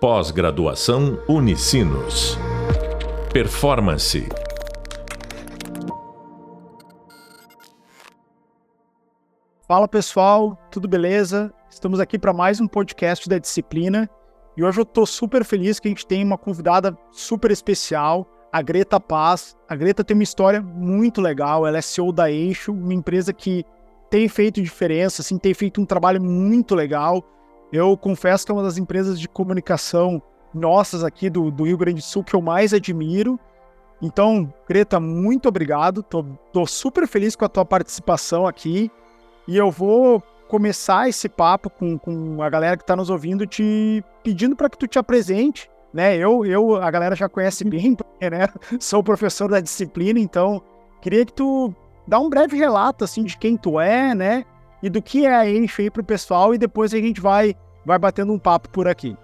Pós-graduação Unicinos. Performance. Fala pessoal, tudo beleza? Estamos aqui para mais um podcast da disciplina e hoje eu estou super feliz que a gente tem uma convidada super especial, a Greta Paz. A Greta tem uma história muito legal, ela é CEO da Eixo, uma empresa que tem feito diferença, assim, tem feito um trabalho muito legal eu confesso que é uma das empresas de comunicação nossas aqui do, do Rio Grande do Sul que eu mais admiro. Então, Greta, muito obrigado. Tô, tô super feliz com a tua participação aqui. E eu vou começar esse papo com, com a galera que está nos ouvindo, te pedindo para que tu te apresente. Né? Eu, eu, a galera já conhece bem, né? Sou professor da disciplina, então queria que tu dá um breve relato assim de quem tu é, né? e do que é a Eixo aí para o pessoal e depois a gente vai, vai batendo um papo por aqui.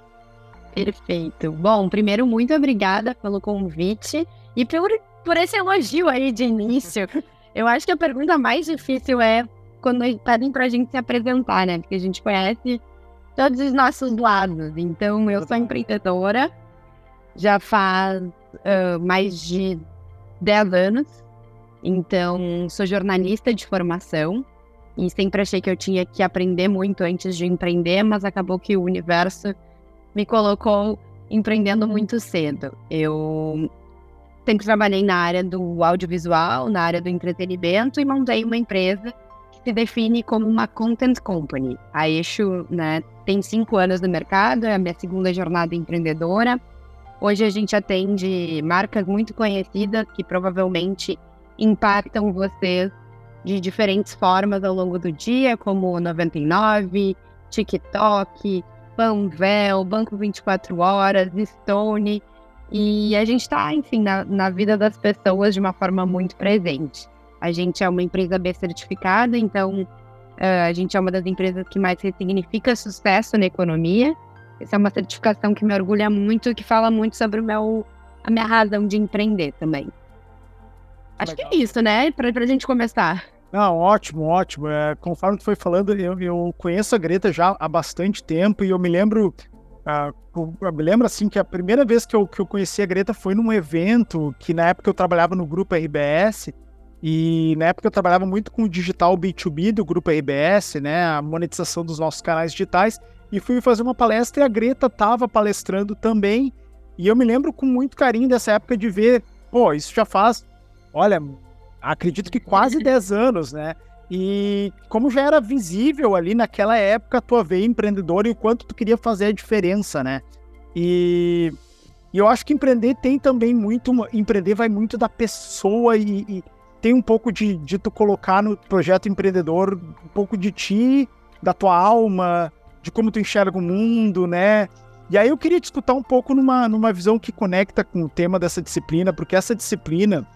Perfeito. Bom, primeiro, muito obrigada pelo convite e por, por esse elogio aí de início. Eu acho que a pergunta mais difícil é quando pedem para a gente se apresentar, né? Porque a gente conhece todos os nossos lados. Então, eu sou empreendedora, já faz uh, mais de 10 anos. Então, sou jornalista de formação. E sempre achei que eu tinha que aprender muito antes de empreender, mas acabou que o universo me colocou empreendendo muito cedo. Eu sempre trabalhei na área do audiovisual, na área do entretenimento e montei uma empresa que se define como uma content company. A Eixo né, tem cinco anos no mercado, é a minha segunda jornada empreendedora. Hoje a gente atende marcas muito conhecidas que provavelmente impactam vocês de diferentes formas ao longo do dia, como 99, TikTok, Panvel, Banco 24 Horas, Stone. E a gente está, enfim, na, na vida das pessoas de uma forma muito presente. A gente é uma empresa B certificada, então uh, a gente é uma das empresas que mais significa sucesso na economia. Essa é uma certificação que me orgulha muito e que fala muito sobre o meu, a minha razão de empreender também. Acho Legal. que é isso, né? Para a gente começar. Não, ótimo, ótimo. É, conforme tu foi falando, eu, eu conheço a Greta já há bastante tempo e eu me lembro. Uh, eu me lembro assim que a primeira vez que eu, que eu conheci a Greta foi num evento que na época eu trabalhava no grupo RBS e na época eu trabalhava muito com o digital B2B do grupo RBS, né, a monetização dos nossos canais digitais e fui fazer uma palestra e a Greta estava palestrando também e eu me lembro com muito carinho dessa época de ver, pô, isso já faz, olha, acredito que quase 10 anos, né? E como já era visível ali naquela época a tua veia empreendedora e o quanto tu queria fazer a diferença, né? E, e eu acho que empreender tem também muito, empreender vai muito da pessoa e, e tem um pouco de, de tu colocar no projeto empreendedor um pouco de ti, da tua alma, de como tu enxerga o mundo, né? E aí eu queria te escutar um pouco numa, numa visão que conecta com o tema dessa disciplina, porque essa disciplina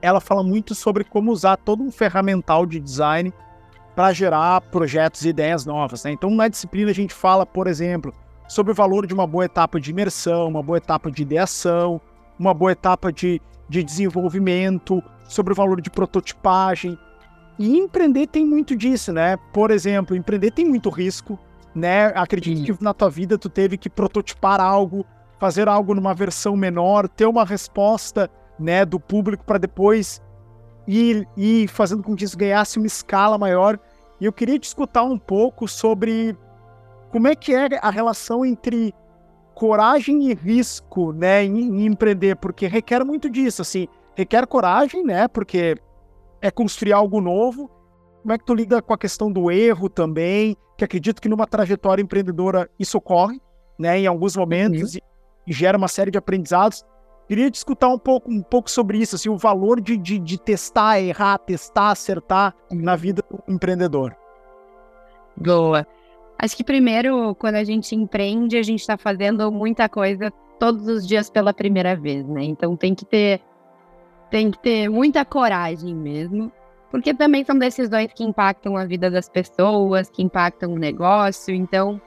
ela fala muito sobre como usar todo um ferramental de design para gerar projetos e ideias novas. Né? Então, na disciplina, a gente fala, por exemplo, sobre o valor de uma boa etapa de imersão, uma boa etapa de ideação, uma boa etapa de, de desenvolvimento, sobre o valor de prototipagem. E empreender tem muito disso, né? Por exemplo, empreender tem muito risco, né? Acredito Sim. que na tua vida tu teve que prototipar algo, fazer algo numa versão menor, ter uma resposta né, do público para depois ir, ir fazendo com que isso ganhasse uma escala maior. E eu queria te escutar um pouco sobre como é que é a relação entre coragem e risco, né, em, em, empreender, porque requer muito disso, assim, requer coragem, né, porque é construir algo novo. Como é que tu lida com a questão do erro também? Que acredito que numa trajetória empreendedora isso ocorre, né, em alguns momentos uhum. e, e gera uma série de aprendizados. Queria te escutar um pouco, um pouco sobre isso, assim, o valor de, de, de testar, errar, testar, acertar na vida do empreendedor. Boa. Acho que primeiro, quando a gente empreende, a gente está fazendo muita coisa todos os dias pela primeira vez, né? Então tem que ter tem que ter muita coragem mesmo, porque também são decisões que impactam a vida das pessoas, que impactam o negócio, então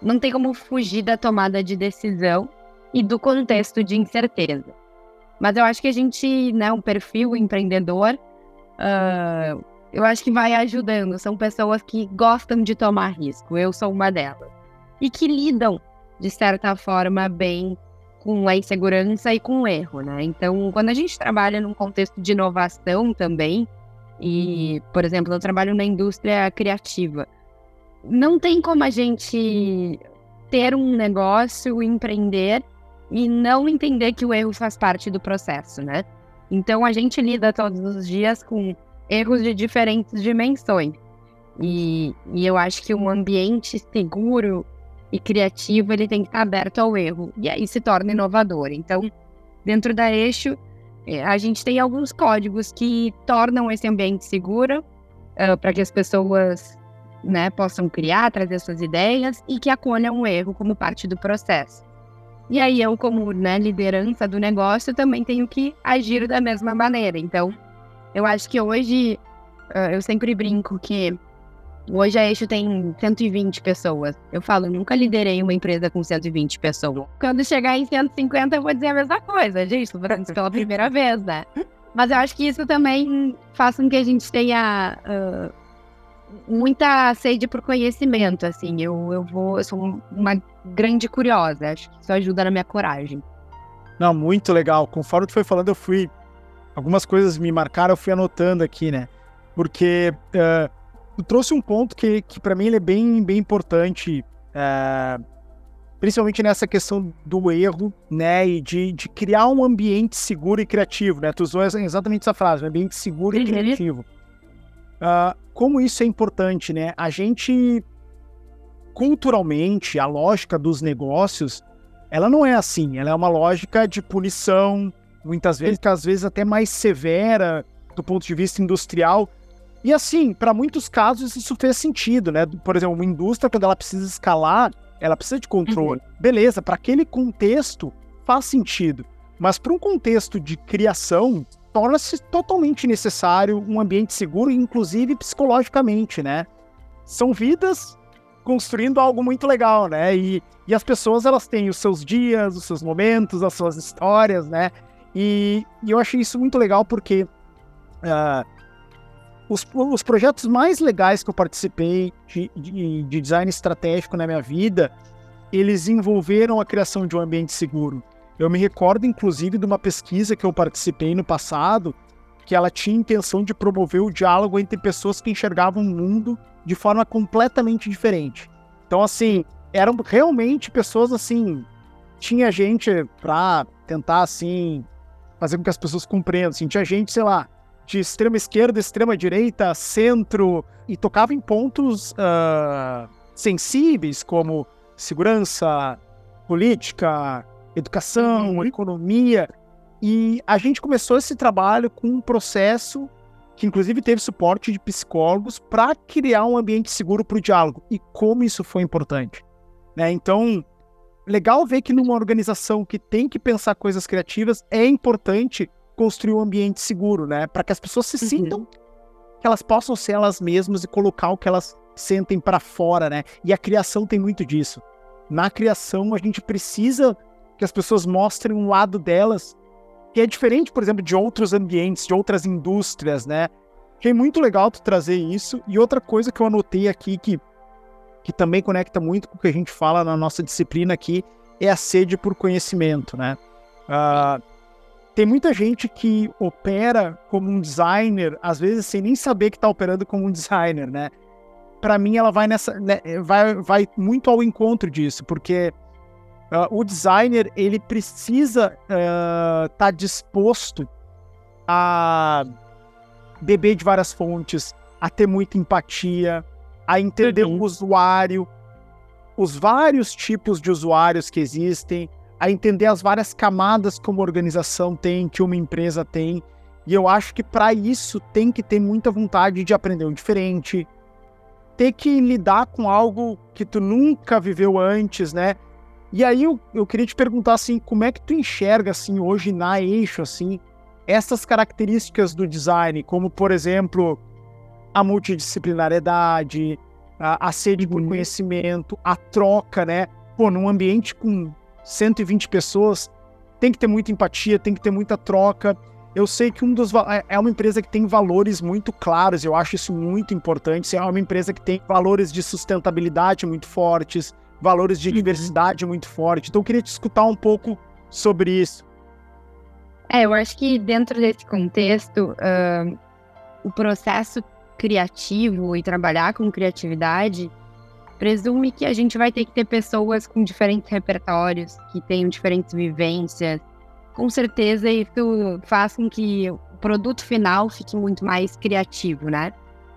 não tem como fugir da tomada de decisão e do contexto de incerteza. Mas eu acho que a gente, né, um perfil empreendedor, uh, eu acho que vai ajudando. São pessoas que gostam de tomar risco. Eu sou uma delas. E que lidam de certa forma, bem com a insegurança e com o erro, né? Então, quando a gente trabalha num contexto de inovação também, e, por exemplo, eu trabalho na indústria criativa, não tem como a gente ter um negócio, empreender e não entender que o erro faz parte do processo, né? Então, a gente lida todos os dias com erros de diferentes dimensões. E, e eu acho que um ambiente seguro e criativo, ele tem que estar aberto ao erro. E aí se torna inovador. Então, dentro da Eixo, é, a gente tem alguns códigos que tornam esse ambiente seguro uh, para que as pessoas né, possam criar, trazer suas ideias e que acolham o erro como parte do processo. E aí eu, como né, liderança do negócio, também tenho que agir da mesma maneira. Então, eu acho que hoje, uh, eu sempre brinco que Hoje a Eixo tem 120 pessoas. Eu falo, nunca liderei uma empresa com 120 pessoas. Quando chegar em 150, eu vou dizer a mesma coisa, gente. Tô fazendo isso pela primeira vez, né? Mas eu acho que isso também faz com que a gente tenha uh, muita sede por conhecimento, assim. Eu, eu vou, eu sou uma grande curiosa. Acho que isso ajuda na minha coragem. Não, muito legal. Conforme tu foi falando, eu fui. Algumas coisas me marcaram, eu fui anotando aqui, né? Porque. Uh tu trouxe um ponto que, que para mim ele é bem, bem importante, é, principalmente nessa questão do erro, né, e de, de criar um ambiente seguro e criativo, né? Tu usou exatamente essa frase, um ambiente seguro e uhum. criativo. Uh, como isso é importante, né? A gente, culturalmente, a lógica dos negócios, ela não é assim, ela é uma lógica de punição, muitas vezes, que às vezes até mais severa do ponto de vista industrial, e assim, para muitos casos isso fez sentido, né? Por exemplo, uma indústria, quando ela precisa escalar, ela precisa de controle. Uhum. Beleza, para aquele contexto faz sentido. Mas para um contexto de criação, torna-se totalmente necessário um ambiente seguro, inclusive psicologicamente, né? São vidas construindo algo muito legal, né? E, e as pessoas, elas têm os seus dias, os seus momentos, as suas histórias, né? E, e eu achei isso muito legal porque uh, os, os projetos mais legais que eu participei de, de, de design estratégico na minha vida, eles envolveram a criação de um ambiente seguro. Eu me recordo, inclusive, de uma pesquisa que eu participei no passado, que ela tinha intenção de promover o diálogo entre pessoas que enxergavam o mundo de forma completamente diferente. Então, assim, eram realmente pessoas assim. Tinha gente para tentar, assim, fazer com que as pessoas compreendam. Assim, tinha gente, sei lá, de extrema esquerda, extrema direita, centro, e tocava em pontos uh, sensíveis como segurança, política, educação, uhum. economia. E a gente começou esse trabalho com um processo que, inclusive, teve suporte de psicólogos para criar um ambiente seguro para o diálogo. E como isso foi importante. Né? Então, legal ver que numa organização que tem que pensar coisas criativas, é importante construir um ambiente seguro, né? Para que as pessoas se uhum. sintam que elas possam ser elas mesmas e colocar o que elas sentem para fora, né? E a criação tem muito disso. Na criação, a gente precisa que as pessoas mostrem um lado delas que é diferente, por exemplo, de outros ambientes, de outras indústrias, né? Que é muito legal tu trazer isso. E outra coisa que eu anotei aqui que, que também conecta muito com o que a gente fala na nossa disciplina aqui é a sede por conhecimento, né? Uh, tem muita gente que opera como um designer, às vezes sem nem saber que está operando como um designer, né? Para mim, ela vai nessa, né, vai, vai muito ao encontro disso, porque uh, o designer ele precisa estar uh, tá disposto a beber de várias fontes, a ter muita empatia, a entender uhum. o usuário, os vários tipos de usuários que existem, a entender as várias camadas que uma organização tem, que uma empresa tem. E eu acho que para isso tem que ter muita vontade de aprender um diferente, ter que lidar com algo que tu nunca viveu antes, né? E aí eu, eu queria te perguntar assim, como é que tu enxerga assim hoje na eixo assim essas características do design, como por exemplo a multidisciplinariedade, a, a sede por uhum. conhecimento, a troca, né? Pô, num ambiente com 120 pessoas, tem que ter muita empatia, tem que ter muita troca. Eu sei que um dos é, é uma empresa que tem valores muito claros, eu acho isso muito importante. É uma empresa que tem valores de sustentabilidade muito fortes, valores de uhum. diversidade muito forte. Então eu queria te escutar um pouco sobre isso. É, eu acho que dentro desse contexto, uh, o processo criativo e trabalhar com criatividade presume que a gente vai ter que ter pessoas com diferentes repertórios, que tenham diferentes vivências. Com certeza isso faz com que o produto final fique muito mais criativo, né?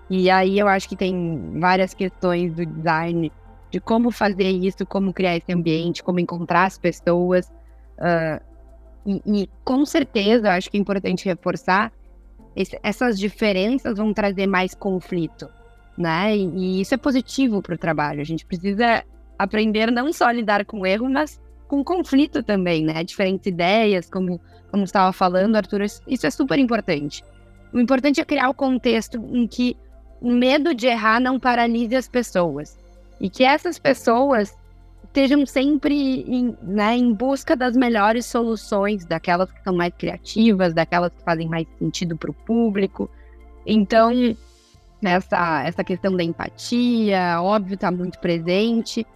E aí eu acho que tem várias questões do design de como fazer isso, como criar esse ambiente, como encontrar as pessoas. Uh, e, e, com certeza, acho que é importante reforçar, esse, essas diferenças vão trazer mais conflito né? E, e isso é positivo para o trabalho. A gente precisa aprender não só a lidar com erro, mas com conflito também, né? Diferentes ideias, como como estava falando, Arthur, isso é super importante. O importante é criar o contexto em que o medo de errar não paralise as pessoas e que essas pessoas estejam sempre em, né, em busca das melhores soluções, daquelas que são mais criativas, daquelas que fazem mais sentido para o público. Então, essa, essa questão da empatia, óbvio, está muito presente.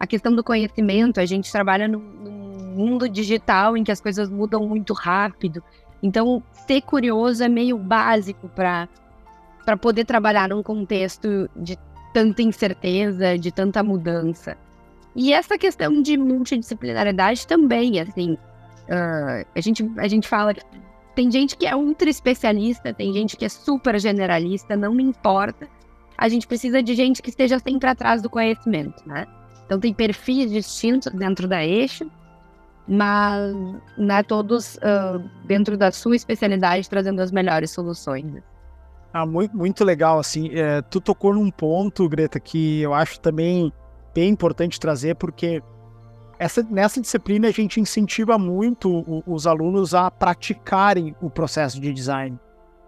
A questão do conhecimento, a gente trabalha num, num mundo digital em que as coisas mudam muito rápido. Então, ser curioso é meio básico para poder trabalhar num contexto de tanta incerteza, de tanta mudança. E essa questão de multidisciplinaridade também, assim, uh, a, gente, a gente fala que tem gente que é ultra especialista, tem gente que é super generalista, não me importa. A gente precisa de gente que esteja sempre atrás do conhecimento, né? Então tem perfis distintos dentro da eixo, mas né, todos uh, dentro da sua especialidade trazendo as melhores soluções. Ah, muito, muito legal, assim, é, tu tocou num ponto, Greta, que eu acho também bem importante trazer, porque essa, nessa disciplina, a gente incentiva muito o, os alunos a praticarem o processo de design,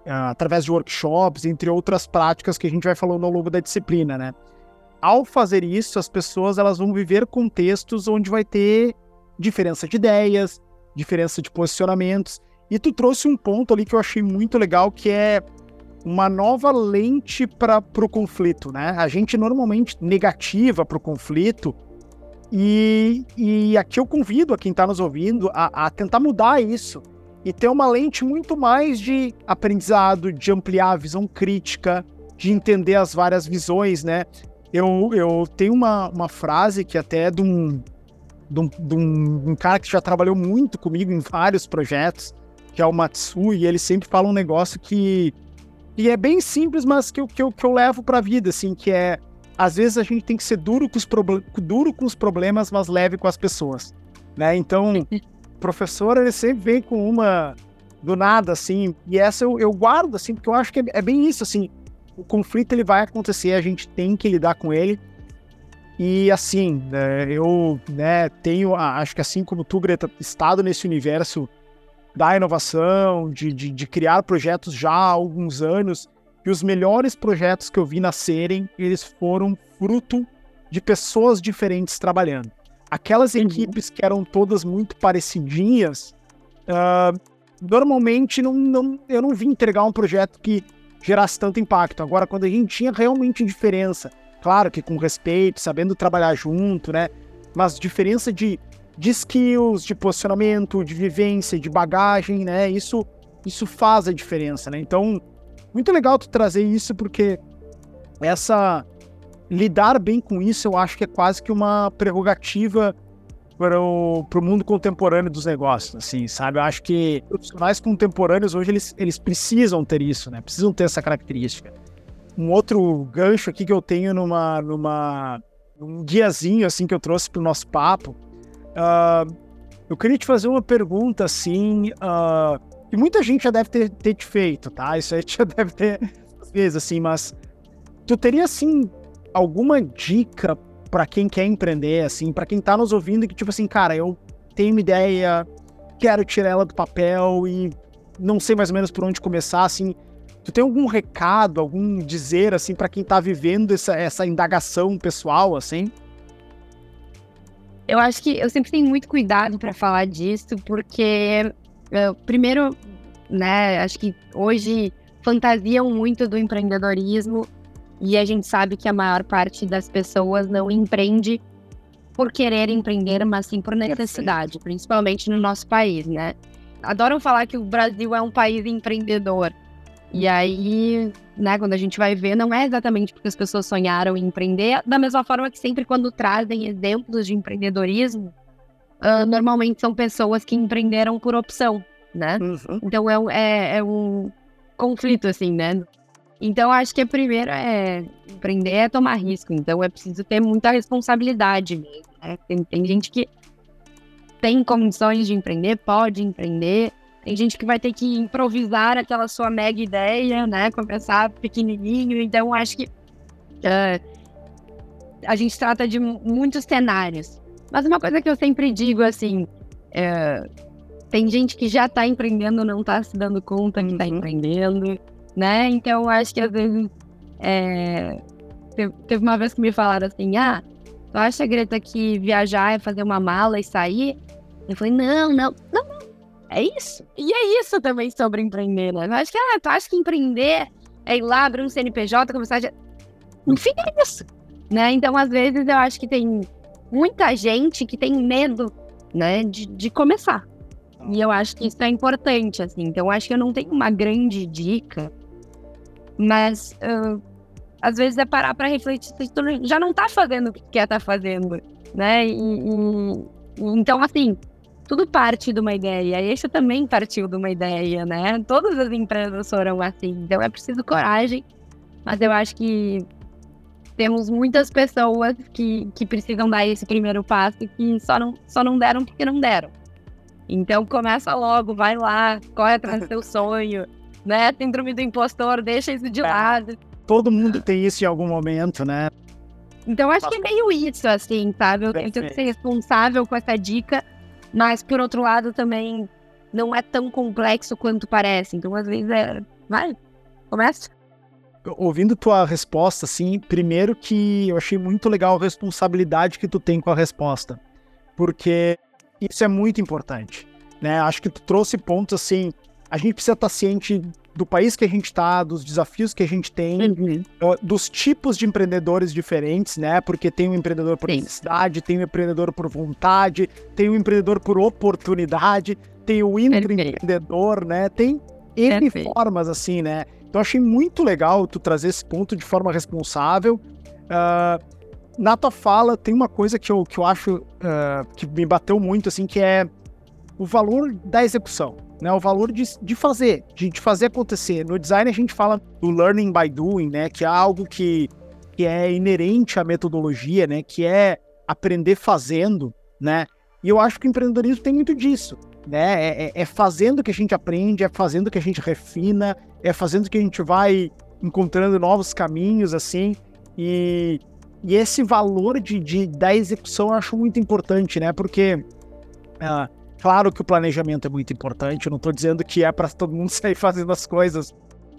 uh, através de workshops, entre outras práticas que a gente vai falando ao longo da disciplina, né? Ao fazer isso, as pessoas elas vão viver contextos onde vai ter diferença de ideias, diferença de posicionamentos. E tu trouxe um ponto ali que eu achei muito legal, que é uma nova lente para o conflito, né? A gente normalmente negativa para o conflito e, e aqui eu convido a quem está nos ouvindo a, a tentar mudar isso e ter uma lente muito mais de aprendizado, de ampliar a visão crítica, de entender as várias visões, né? Eu, eu tenho uma, uma frase que até é de um, de, um, de um, cara que já trabalhou muito comigo em vários projetos, que é o Matsui, e ele sempre fala um negócio que, que é bem simples, mas que eu, que eu, que eu levo para a vida, assim, que é às vezes a gente tem que ser duro com os, duro com os problemas, mas leve com as pessoas, né? Então, o professor, ele sempre vem com uma do nada, assim, e essa eu, eu guardo, assim, porque eu acho que é, é bem isso, assim, o conflito ele vai acontecer, a gente tem que lidar com ele, e assim, né, eu né, tenho, acho que assim como tu, Greta, estado nesse universo da inovação, de, de, de criar projetos já há alguns anos, e os melhores projetos que eu vi nascerem, eles foram fruto de pessoas diferentes trabalhando. Aquelas equipes que eram todas muito parecidinhas, uh, normalmente não, não, eu não vi entregar um projeto que gerasse tanto impacto. Agora, quando a gente tinha realmente diferença, claro que com respeito, sabendo trabalhar junto, né? Mas diferença de, de skills, de posicionamento, de vivência, de bagagem, né? Isso, isso faz a diferença, né? Então, muito legal tu trazer isso, porque essa. Lidar bem com isso, eu acho que é quase que uma prerrogativa para o pro mundo contemporâneo dos negócios, assim, sabe? Eu acho que profissionais contemporâneos hoje eles, eles precisam ter isso, né? Precisam ter essa característica. Um outro gancho aqui que eu tenho numa, numa um guiazinho assim que eu trouxe para o nosso papo, uh, eu queria te fazer uma pergunta assim, uh, que muita gente já deve ter, ter te feito, tá? Isso aí já deve ter às vezes, assim, mas tu teria, assim, alguma dica para quem quer empreender, assim, para quem tá nos ouvindo que, tipo assim, cara, eu tenho uma ideia, quero tirar ela do papel e não sei mais ou menos por onde começar, assim, tu tem algum recado, algum dizer, assim, para quem tá vivendo essa, essa indagação pessoal, assim? Eu acho que eu sempre tenho muito cuidado para falar disso, porque primeiro, né, acho que hoje fantasiam muito do empreendedorismo e a gente sabe que a maior parte das pessoas não empreende por querer empreender, mas sim por necessidade, principalmente no nosso país, né? Adoram falar que o Brasil é um país empreendedor. E aí, né, quando a gente vai ver, não é exatamente porque as pessoas sonharam em empreender, da mesma forma que sempre quando trazem exemplos de empreendedorismo, uh, normalmente são pessoas que empreenderam por opção, né? Uhum. Então é, é, é um conflito, assim, né? Então, acho que a primeira é empreender é tomar risco. Então, é preciso ter muita responsabilidade mesmo. Né? Tem, tem gente que tem condições de empreender, pode empreender, tem gente que vai ter que improvisar aquela sua mega ideia, né? Começar pequenininho. Então, acho que uh, a gente trata de muitos cenários. Mas uma coisa que eu sempre digo, assim, uh, tem gente que já está empreendendo, não está se dando conta que está uhum. empreendendo, né? Então, acho que às vezes... É... Teve uma vez que me falaram assim, ah, tu acha, Greta, que viajar é fazer uma mala e sair? Eu falei, não, não, não, é isso. E é isso também sobre empreender, né? Eu acho que, ah, tu acha que empreender é ir lá, abrir um CNPJ, começar a... Enfim, é isso. Né? Então, às vezes, eu acho que tem muita gente que tem medo, né, de, de começar. E eu acho que isso é importante, assim. Então, eu acho que eu não tenho uma grande dica, mas uh, às vezes é parar para refletir se tu já não tá fazendo o que quer tá fazendo, né? E, e, então, assim, tudo parte de uma ideia. E esse também partiu de uma ideia, né? Todas as empresas foram assim. Então é preciso coragem. Mas eu acho que temos muitas pessoas que, que precisam dar esse primeiro passo e que só não, só não deram porque não deram. Então começa logo, vai lá, corre atrás do seu sonho, né? Síndrome do impostor, deixa isso de é. lado. Todo mundo tem isso em algum momento, né? Então acho que é meio isso, assim, sabe? Eu tenho que ser responsável com essa dica mas, por outro lado, também não é tão complexo quanto parece. Então, às vezes, é. Vai, começa. Ouvindo tua resposta, assim, primeiro que eu achei muito legal a responsabilidade que tu tem com a resposta. Porque isso é muito importante. Né? Acho que tu trouxe pontos assim. A gente precisa estar ciente do país que a gente está, dos desafios que a gente tem, uhum. dos tipos de empreendedores diferentes, né? Porque tem um empreendedor por Sim. necessidade, tem um empreendedor por vontade, tem um empreendedor por oportunidade, tem o intraempreendedor, né? Tem N formas assim, né? Então achei muito legal tu trazer esse ponto de forma responsável. Uh, na tua fala tem uma coisa que eu, que eu acho uh, que me bateu muito, assim, que é o valor da execução né? O valor de, de fazer, de, de fazer acontecer. No design a gente fala do learning by doing, né? Que é algo que, que é inerente à metodologia, né? Que é aprender fazendo, né? E eu acho que o empreendedorismo tem muito disso, né? É, é, é fazendo que a gente aprende, é fazendo que a gente refina, é fazendo que a gente vai encontrando novos caminhos, assim. E, e esse valor de, de, da execução eu acho muito importante, né? Porque uh, Claro que o planejamento é muito importante, eu não estou dizendo que é para todo mundo sair fazendo as coisas,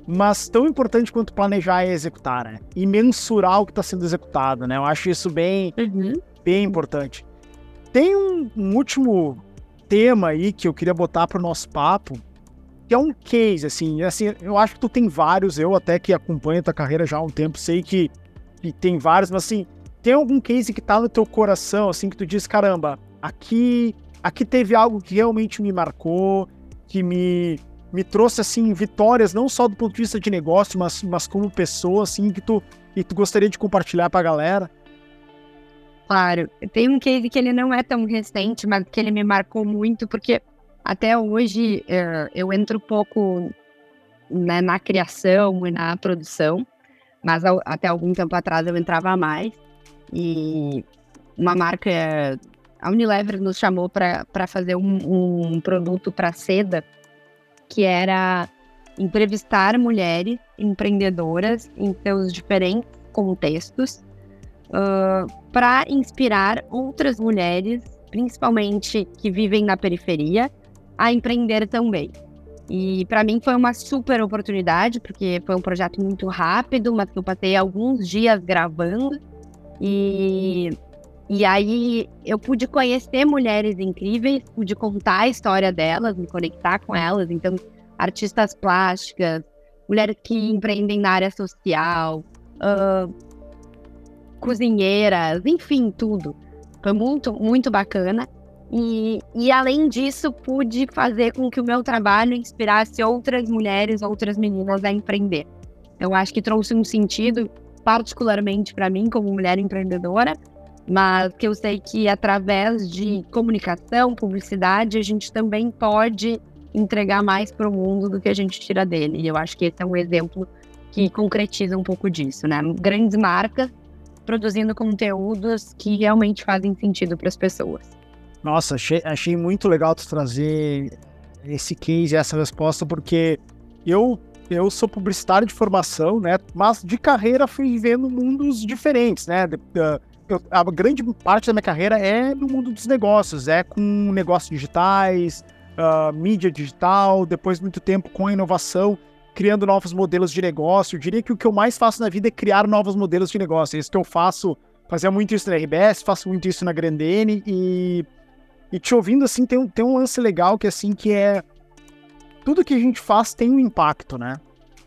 mas tão importante quanto planejar é executar, né? E mensurar o que está sendo executado, né? Eu acho isso bem, uhum. bem importante. Tem um, um, último tema aí que eu queria botar para o nosso papo, que é um case, assim, assim, eu acho que tu tem vários, eu até que acompanho a tua carreira já há um tempo, sei que, que tem vários, mas assim, tem algum case que tá no teu coração, assim, que tu diz, caramba, aqui Aqui teve algo que realmente me marcou, que me, me trouxe assim vitórias não só do ponto de vista de negócio, mas, mas como pessoa assim que tu tu gostaria de compartilhar para a galera. Claro, tem um case que ele não é tão recente, mas que ele me marcou muito porque até hoje é, eu entro pouco né, na criação e na produção, mas até algum tempo atrás eu entrava mais. E uma marca a Unilever nos chamou para fazer um, um produto para seda que era entrevistar mulheres empreendedoras em seus diferentes contextos uh, para inspirar outras mulheres, principalmente que vivem na periferia, a empreender também. E para mim foi uma super oportunidade, porque foi um projeto muito rápido, mas que eu passei alguns dias gravando. E e aí eu pude conhecer mulheres incríveis, pude contar a história delas, me conectar com elas. Então, artistas plásticas, mulheres que empreendem na área social, uh, cozinheiras, enfim, tudo. Foi muito, muito bacana. E, e além disso, pude fazer com que o meu trabalho inspirasse outras mulheres, outras meninas a empreender. Eu acho que trouxe um sentido, particularmente para mim, como mulher empreendedora, mas que eu sei que através de comunicação, publicidade, a gente também pode entregar mais para o mundo do que a gente tira dele. E eu acho que esse é um exemplo que concretiza um pouco disso, né? Grandes marcas produzindo conteúdos que realmente fazem sentido para as pessoas. Nossa, achei, achei muito legal tu trazer esse case, essa resposta, porque eu eu sou publicitário de formação, né? Mas de carreira fui vivendo mundos diferentes, né? Eu, a grande parte da minha carreira é no mundo dos negócios, é com negócios digitais, uh, mídia digital, depois muito tempo com a inovação, criando novos modelos de negócio. Eu diria que o que eu mais faço na vida é criar novos modelos de negócio. É isso que eu faço, fazia muito isso na RBS, faço muito isso na Grandene e e te ouvindo assim tem tem um lance legal que assim que é tudo que a gente faz tem um impacto, né?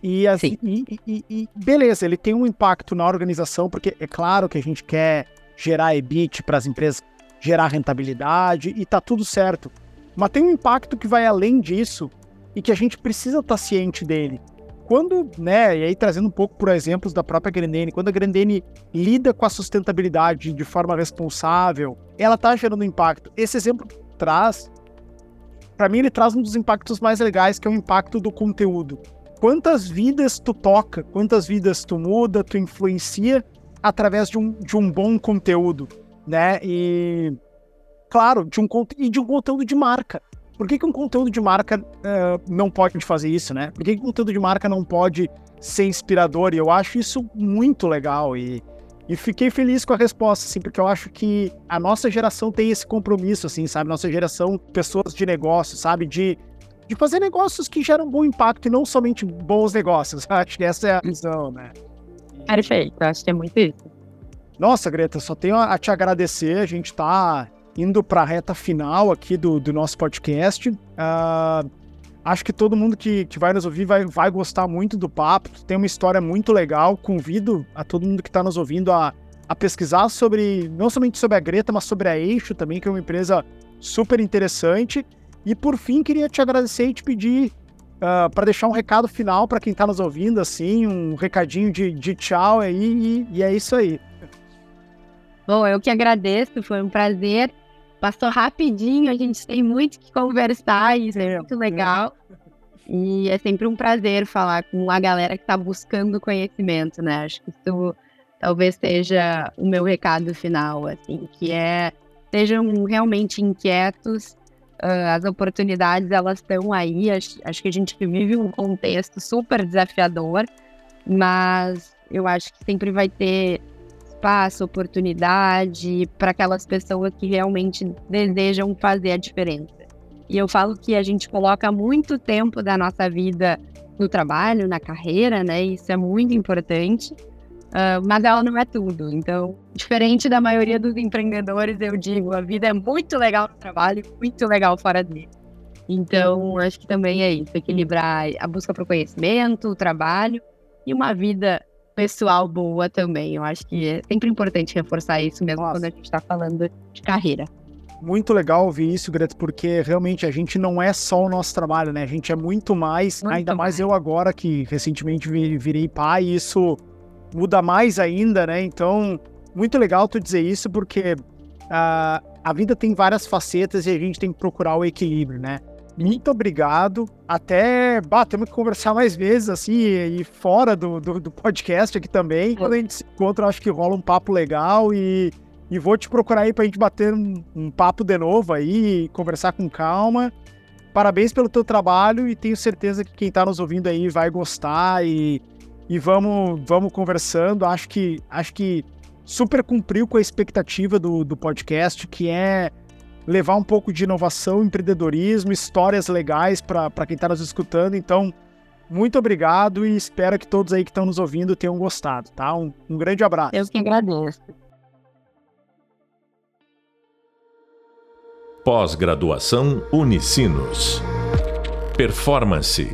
E, assim, e, e, e, beleza, ele tem um impacto na organização, porque é claro que a gente quer gerar EBIT para as empresas, gerar rentabilidade e tá tudo certo. Mas tem um impacto que vai além disso e que a gente precisa estar tá ciente dele. Quando, né, e aí trazendo um pouco por exemplos da própria Grandene, quando a Grandene lida com a sustentabilidade de forma responsável, ela está gerando impacto. Esse exemplo traz, para mim, ele traz um dos impactos mais legais, que é o impacto do conteúdo. Quantas vidas tu toca, quantas vidas tu muda, tu influencia através de um, de um bom conteúdo, né? E claro, de um, e de um conteúdo de marca. Por que, que um conteúdo de marca uh, não pode fazer isso, né? Por que, que um conteúdo de marca não pode ser inspirador? E eu acho isso muito legal. E, e fiquei feliz com a resposta, assim, porque eu acho que a nossa geração tem esse compromisso, assim, sabe? Nossa geração, pessoas de negócio, sabe? De, de fazer negócios que geram bom impacto e não somente bons negócios. Acho que essa é a visão, né? Perfeito, acho que é muito isso. Nossa, Greta, só tenho a te agradecer. A gente tá indo para a reta final aqui do, do nosso podcast. Uh, acho que todo mundo que, que vai nos ouvir vai, vai gostar muito do papo. Tem uma história muito legal. Convido a todo mundo que está nos ouvindo a, a pesquisar sobre, não somente sobre a Greta, mas sobre a Eixo também, que é uma empresa super interessante. E por fim, queria te agradecer e te pedir uh, ah, para deixar um recado final para quem está nos ouvindo, assim, um recadinho de, de tchau aí, e, e é isso aí. Bom, eu que agradeço, foi um prazer. Passou rapidinho, a gente tem muito que conversar, isso é, é muito legal. E é sempre um prazer falar com a galera que está buscando conhecimento, né? Acho que isso talvez seja o meu recado final, assim, que é sejam realmente inquietos, uh, as oportunidades elas estão aí, acho, acho que a gente vive um contexto super desafiador, mas eu acho que sempre vai ter espaço, oportunidade para aquelas pessoas que realmente desejam fazer a diferença. E eu falo que a gente coloca muito tempo da nossa vida no trabalho, na carreira, né? Isso é muito importante. Uh, mas ela não é tudo. Então, diferente da maioria dos empreendedores, eu digo, a vida é muito legal no trabalho, muito legal fora dele. Então, acho que também é isso, equilibrar a busca para o conhecimento, o trabalho e uma vida pessoal boa também. Eu acho que é sempre importante reforçar isso mesmo Nossa. quando a gente está falando de carreira. Muito legal ouvir isso, Greta, porque realmente a gente não é só o nosso trabalho, né? A gente é muito mais, muito ainda mais. mais eu agora que recentemente virei pai, isso muda mais ainda, né? Então, muito legal tu dizer isso, porque uh, a vida tem várias facetas e a gente tem que procurar o equilíbrio, né? muito obrigado. Até, bah, temos que conversar mais vezes, assim, e, fora do, do, do, podcast aqui também. Quando a gente se encontra, acho que rola um papo legal e, e vou te procurar aí pra gente bater um, um papo de novo aí, conversar com calma. Parabéns pelo teu trabalho e tenho certeza que quem tá nos ouvindo aí vai gostar e, e vamos, vamos conversando. Acho que, acho que super cumpriu com a expectativa do, do podcast, que é levar um pouco de inovação, empreendedorismo, histórias legais para quem está nos escutando. Então, muito obrigado e espero que todos aí que estão nos ouvindo tenham gostado, tá? Um, um grande abraço. Eu que agradeço. Pós-graduação Unicinos. Performance